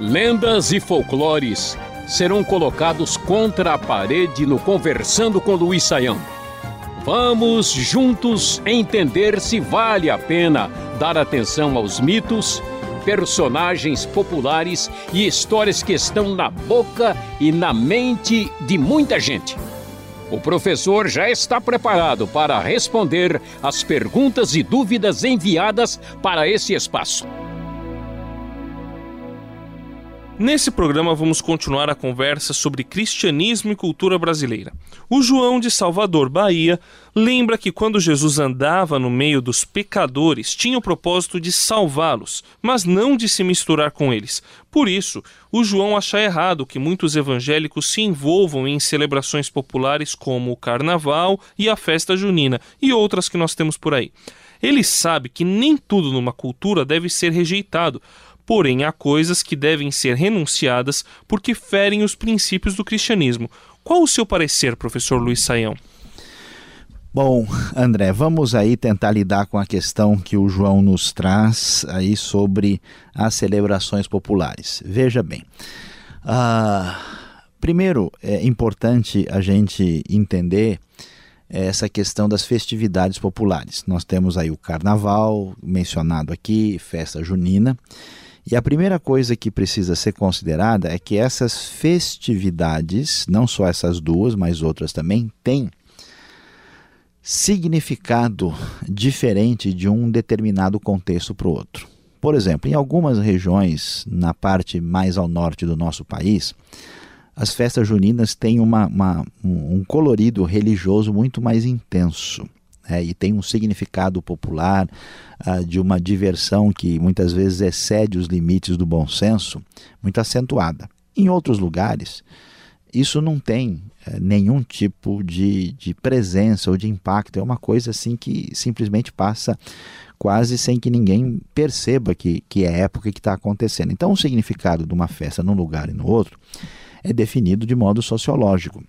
Lendas e folclores serão colocados contra a parede no Conversando com Luiz Saião. Vamos juntos entender se vale a pena dar atenção aos mitos, personagens populares e histórias que estão na boca e na mente de muita gente. O professor já está preparado para responder as perguntas e dúvidas enviadas para esse espaço. Nesse programa vamos continuar a conversa sobre cristianismo e cultura brasileira. O João de Salvador, Bahia, lembra que quando Jesus andava no meio dos pecadores, tinha o propósito de salvá-los, mas não de se misturar com eles. Por isso, o João acha errado que muitos evangélicos se envolvam em celebrações populares como o Carnaval e a festa junina e outras que nós temos por aí. Ele sabe que nem tudo numa cultura deve ser rejeitado Porém, há coisas que devem ser renunciadas porque ferem os princípios do cristianismo. Qual o seu parecer, professor Luiz Saião? Bom, André, vamos aí tentar lidar com a questão que o João nos traz aí sobre as celebrações populares. Veja bem, uh, primeiro é importante a gente entender essa questão das festividades populares. Nós temos aí o Carnaval mencionado aqui, festa junina, e a primeira coisa que precisa ser considerada é que essas festividades, não só essas duas, mas outras também, têm significado diferente de um determinado contexto para o outro. Por exemplo, em algumas regiões, na parte mais ao norte do nosso país, as festas juninas têm uma, uma, um colorido religioso muito mais intenso é, e tem um significado popular uh, de uma diversão que muitas vezes excede os limites do bom senso, muito acentuada. Em outros lugares, isso não tem uh, nenhum tipo de, de presença ou de impacto, é uma coisa assim que simplesmente passa quase sem que ninguém perceba que, que é época que está acontecendo. Então, o significado de uma festa num lugar e no outro é definido de modo sociológico.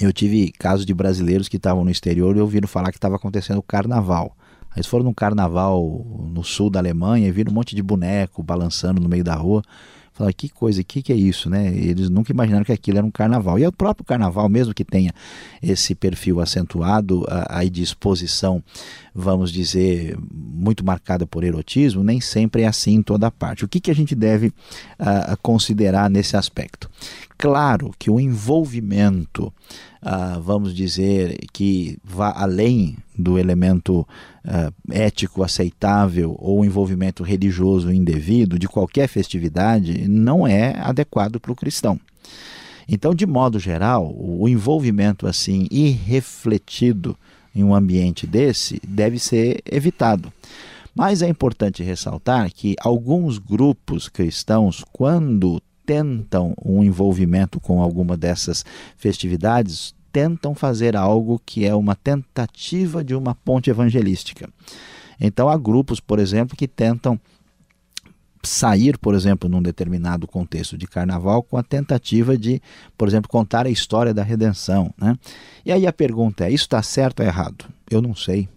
Eu tive casos de brasileiros que estavam no exterior e ouviram falar que estava acontecendo o carnaval. Eles foram num carnaval no sul da Alemanha e viram um monte de boneco balançando no meio da rua. Falaram, que coisa, que que é isso, né? Eles nunca imaginaram que aquilo era um carnaval. E é o próprio carnaval, mesmo que tenha esse perfil acentuado aí de exposição, vamos dizer, muito marcada por erotismo, nem sempre é assim em toda parte. O que, que a gente deve considerar nesse aspecto? Claro que o envolvimento, uh, vamos dizer, que vá além do elemento uh, ético aceitável ou envolvimento religioso indevido de qualquer festividade não é adequado para o cristão. Então, de modo geral, o envolvimento assim irrefletido em um ambiente desse deve ser evitado. Mas é importante ressaltar que alguns grupos cristãos, quando tentam um envolvimento com alguma dessas festividades, tentam fazer algo que é uma tentativa de uma ponte evangelística. Então há grupos, por exemplo, que tentam sair, por exemplo, num determinado contexto de carnaval com a tentativa de, por exemplo, contar a história da redenção. Né? E aí a pergunta é: isso está certo ou errado? Eu não sei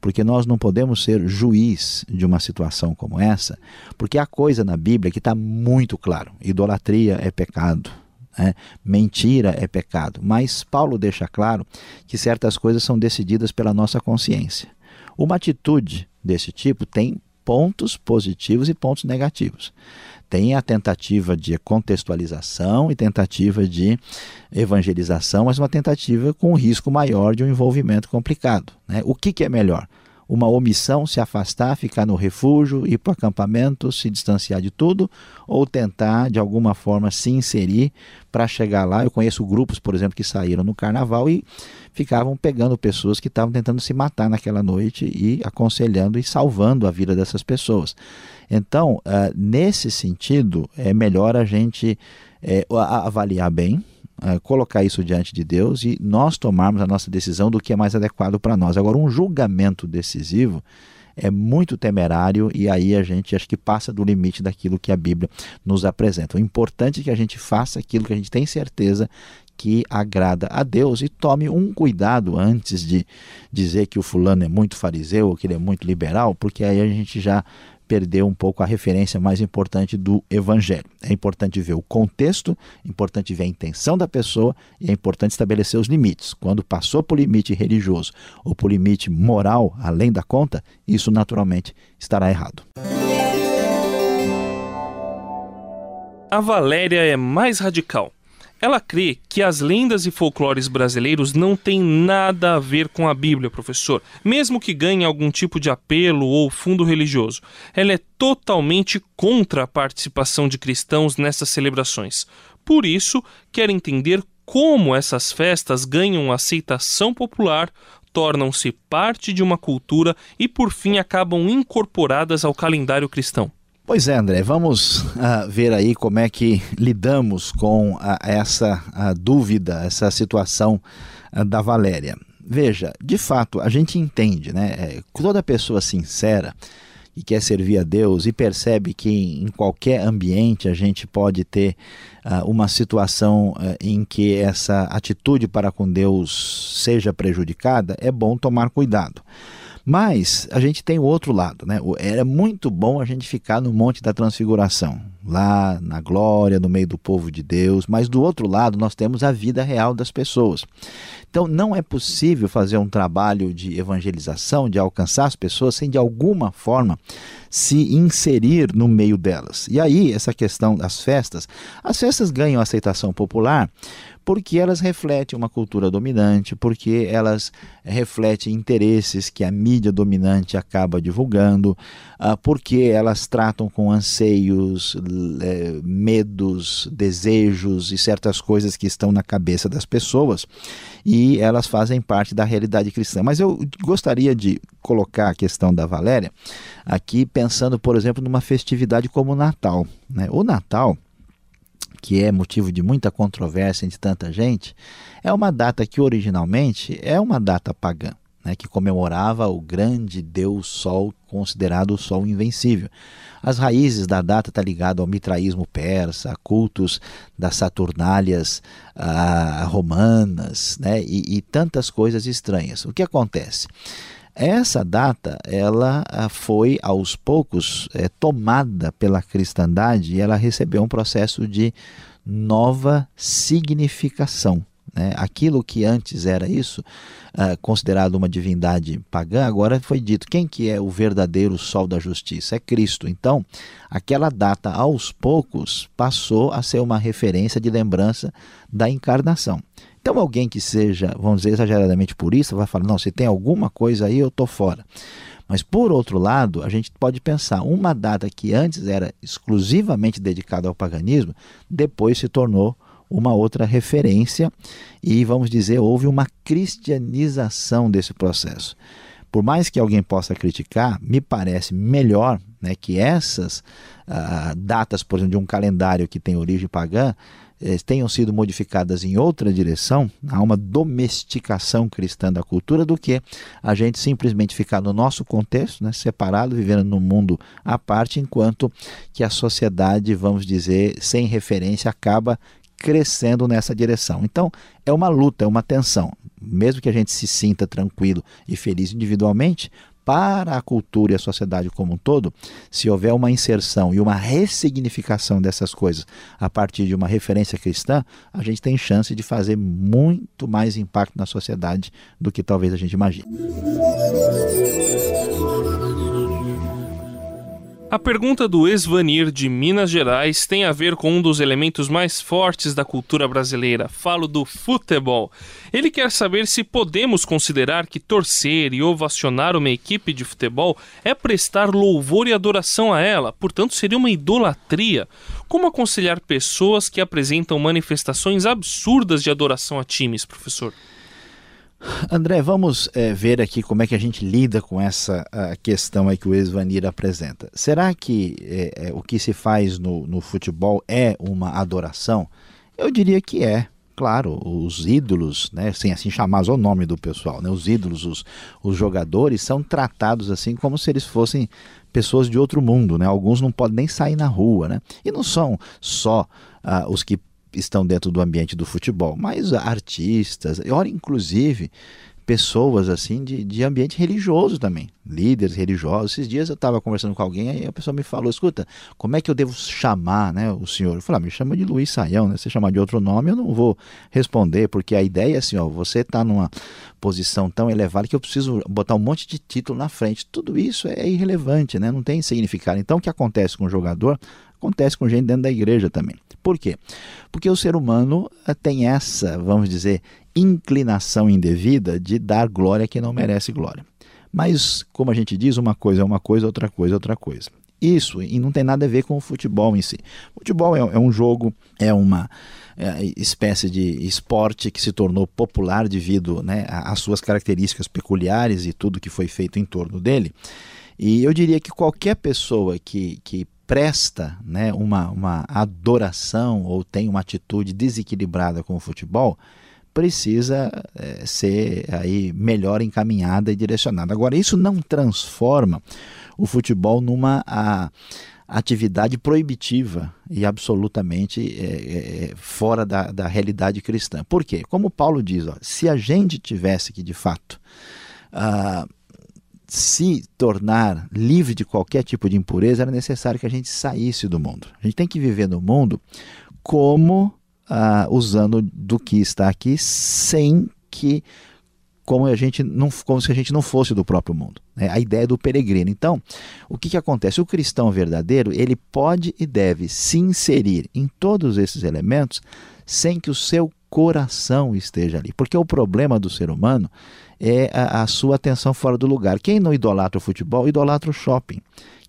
porque nós não podemos ser juiz de uma situação como essa, porque há coisa na Bíblia que está muito claro: idolatria é pecado. Né? mentira é pecado, mas Paulo deixa claro que certas coisas são decididas pela nossa consciência. Uma atitude desse tipo tem pontos positivos e pontos negativos tem a tentativa de contextualização e tentativa de evangelização, mas uma tentativa com um risco maior de um envolvimento complicado. Né? O que, que é melhor? Uma omissão, se afastar, ficar no refúgio, ir para o acampamento, se distanciar de tudo, ou tentar de alguma forma se inserir para chegar lá. Eu conheço grupos, por exemplo, que saíram no carnaval e ficavam pegando pessoas que estavam tentando se matar naquela noite e aconselhando e salvando a vida dessas pessoas. Então, uh, nesse sentido, é melhor a gente é, avaliar bem, uh, colocar isso diante de Deus e nós tomarmos a nossa decisão do que é mais adequado para nós. Agora, um julgamento decisivo é muito temerário e aí a gente acho que passa do limite daquilo que a Bíblia nos apresenta. O importante é que a gente faça aquilo que a gente tem certeza que agrada a Deus e tome um cuidado antes de dizer que o fulano é muito fariseu ou que ele é muito liberal, porque aí a gente já perdeu um pouco a referência mais importante do evangelho. É importante ver o contexto, é importante ver a intenção da pessoa e é importante estabelecer os limites. Quando passou por limite religioso ou por limite moral além da conta, isso naturalmente estará errado. A Valéria é mais radical. Ela crê que as lendas e folclores brasileiros não têm nada a ver com a Bíblia, professor, mesmo que ganhe algum tipo de apelo ou fundo religioso. Ela é totalmente contra a participação de cristãos nessas celebrações. Por isso, quer entender como essas festas ganham aceitação popular, tornam-se parte de uma cultura e, por fim, acabam incorporadas ao calendário cristão. Pois é, André, vamos uh, ver aí como é que lidamos com uh, essa uh, dúvida, essa situação da Valéria. Veja, de fato, a gente entende, né? É, toda pessoa sincera e quer servir a Deus e percebe que em qualquer ambiente a gente pode ter uma situação em que essa atitude para com Deus seja prejudicada, é bom tomar cuidado. Mas a gente tem o outro lado, né? Era muito bom a gente ficar no Monte da Transfiguração, lá na glória, no meio do povo de Deus, mas do outro lado nós temos a vida real das pessoas. Então não é possível fazer um trabalho de evangelização, de alcançar as pessoas sem de alguma forma se inserir no meio delas. E aí essa questão das festas, as festas ganham aceitação popular porque elas refletem uma cultura dominante, porque elas refletem interesses que a mídia dominante acaba divulgando, uh, porque elas tratam com anseios, eh, medos, desejos e certas coisas que estão na cabeça das pessoas e elas fazem parte da realidade cristã. Mas eu gostaria de colocar a questão da Valéria aqui pensando, por exemplo, numa festividade como o Natal. Né? O Natal que é motivo de muita controvérsia entre tanta gente, é uma data que originalmente é uma data pagã, né, que comemorava o grande Deus Sol, considerado o Sol invencível. As raízes da data estão tá ligadas ao mitraísmo persa, a cultos das Saturnálias a, romanas né, e, e tantas coisas estranhas. O que acontece? Essa data ela ah, foi aos poucos é, tomada pela cristandade e ela recebeu um processo de nova significação. Né? Aquilo que antes era isso, uh, considerado uma divindade pagã, agora foi dito quem que é o verdadeiro sol da justiça? É Cristo. Então, aquela data aos poucos passou a ser uma referência de lembrança da encarnação. Então, alguém que seja, vamos dizer, exageradamente purista, vai falar: não, se tem alguma coisa aí, eu estou fora. Mas, por outro lado, a gente pode pensar: uma data que antes era exclusivamente dedicada ao paganismo, depois se tornou uma outra referência e, vamos dizer, houve uma cristianização desse processo. Por mais que alguém possa criticar, me parece melhor né, que essas uh, datas, por exemplo, de um calendário que tem origem pagã, eh, tenham sido modificadas em outra direção, há uma domesticação cristã da cultura, do que a gente simplesmente ficar no nosso contexto, né, separado, vivendo num mundo à parte, enquanto que a sociedade, vamos dizer, sem referência, acaba crescendo nessa direção. Então, é uma luta, é uma tensão. Mesmo que a gente se sinta tranquilo e feliz individualmente, para a cultura e a sociedade como um todo, se houver uma inserção e uma ressignificação dessas coisas a partir de uma referência cristã, a gente tem chance de fazer muito mais impacto na sociedade do que talvez a gente imagine. A pergunta do Esvanir de Minas Gerais tem a ver com um dos elementos mais fortes da cultura brasileira. Falo do futebol. Ele quer saber se podemos considerar que torcer e ovacionar uma equipe de futebol é prestar louvor e adoração a ela, portanto seria uma idolatria. Como aconselhar pessoas que apresentam manifestações absurdas de adoração a times, professor? André, vamos é, ver aqui como é que a gente lida com essa questão aí que o Esvanir apresenta. Será que é, o que se faz no, no futebol é uma adoração? Eu diria que é. Claro, os ídolos, né, sem assim chamar o nome do pessoal, né, os ídolos, os, os jogadores são tratados assim como se eles fossem pessoas de outro mundo, né? Alguns não podem nem sair na rua, né? E não são só ah, os que estão dentro do ambiente do futebol, mas artistas, ora inclusive pessoas assim de, de ambiente religioso também, líderes religiosos. Esses dias eu estava conversando com alguém e a pessoa me falou: escuta, como é que eu devo chamar né, o senhor? Eu falei: ah, me chama de Luiz Saião, né? Se chamar de outro nome, eu não vou responder, porque a ideia é assim: ó, você está numa posição tão elevada que eu preciso botar um monte de título na frente. Tudo isso é irrelevante, né? não tem significado. Então, o que acontece com o jogador acontece com gente dentro da igreja também. Por quê? Porque o ser humano eh, tem essa, vamos dizer, inclinação indevida de dar glória a quem não merece glória. Mas, como a gente diz, uma coisa é uma coisa, outra coisa é outra coisa. Isso, e não tem nada a ver com o futebol em si. O futebol é, é um jogo, é uma é, espécie de esporte que se tornou popular devido né, às suas características peculiares e tudo que foi feito em torno dele. E eu diria que qualquer pessoa que, que presta né, uma, uma adoração ou tem uma atitude desequilibrada com o futebol, precisa é, ser aí melhor encaminhada e direcionada. Agora, isso não transforma o futebol numa a, atividade proibitiva e absolutamente é, é, fora da, da realidade cristã. Por quê? Como Paulo diz, ó, se a gente tivesse que, de fato, uh, se tornar livre de qualquer tipo de impureza, era necessário que a gente saísse do mundo. A gente tem que viver no mundo como ah, usando do que está aqui, sem que como a gente não como se a gente não fosse do próprio mundo. Né? A ideia do peregrino. Então, o que, que acontece? O cristão verdadeiro ele pode e deve se inserir em todos esses elementos sem que o seu coração esteja ali, porque o problema do ser humano é a, a sua atenção fora do lugar. Quem não idolatra o futebol, idolatra o shopping.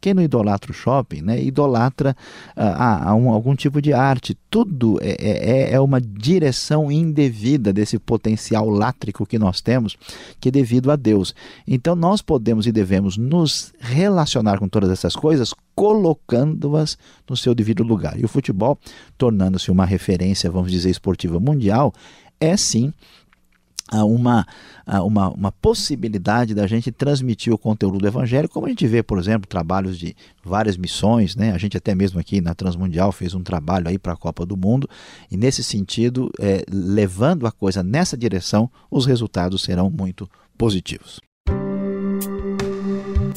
Quem não idolatra o shopping, né, idolatra ah, um, algum tipo de arte. Tudo é, é, é, é uma direção indevida desse potencial látrico que nós temos, que é devido a Deus. Então nós podemos e devemos nos relacionar com todas essas coisas colocando-as no seu devido lugar. E o futebol, tornando-se uma referência, vamos dizer, esportiva mundial, é sim uma, uma, uma possibilidade da gente transmitir o conteúdo do Evangelho, como a gente vê, por exemplo, trabalhos de várias missões, né? a gente até mesmo aqui na Transmundial fez um trabalho aí para a Copa do Mundo, e nesse sentido, é, levando a coisa nessa direção, os resultados serão muito positivos.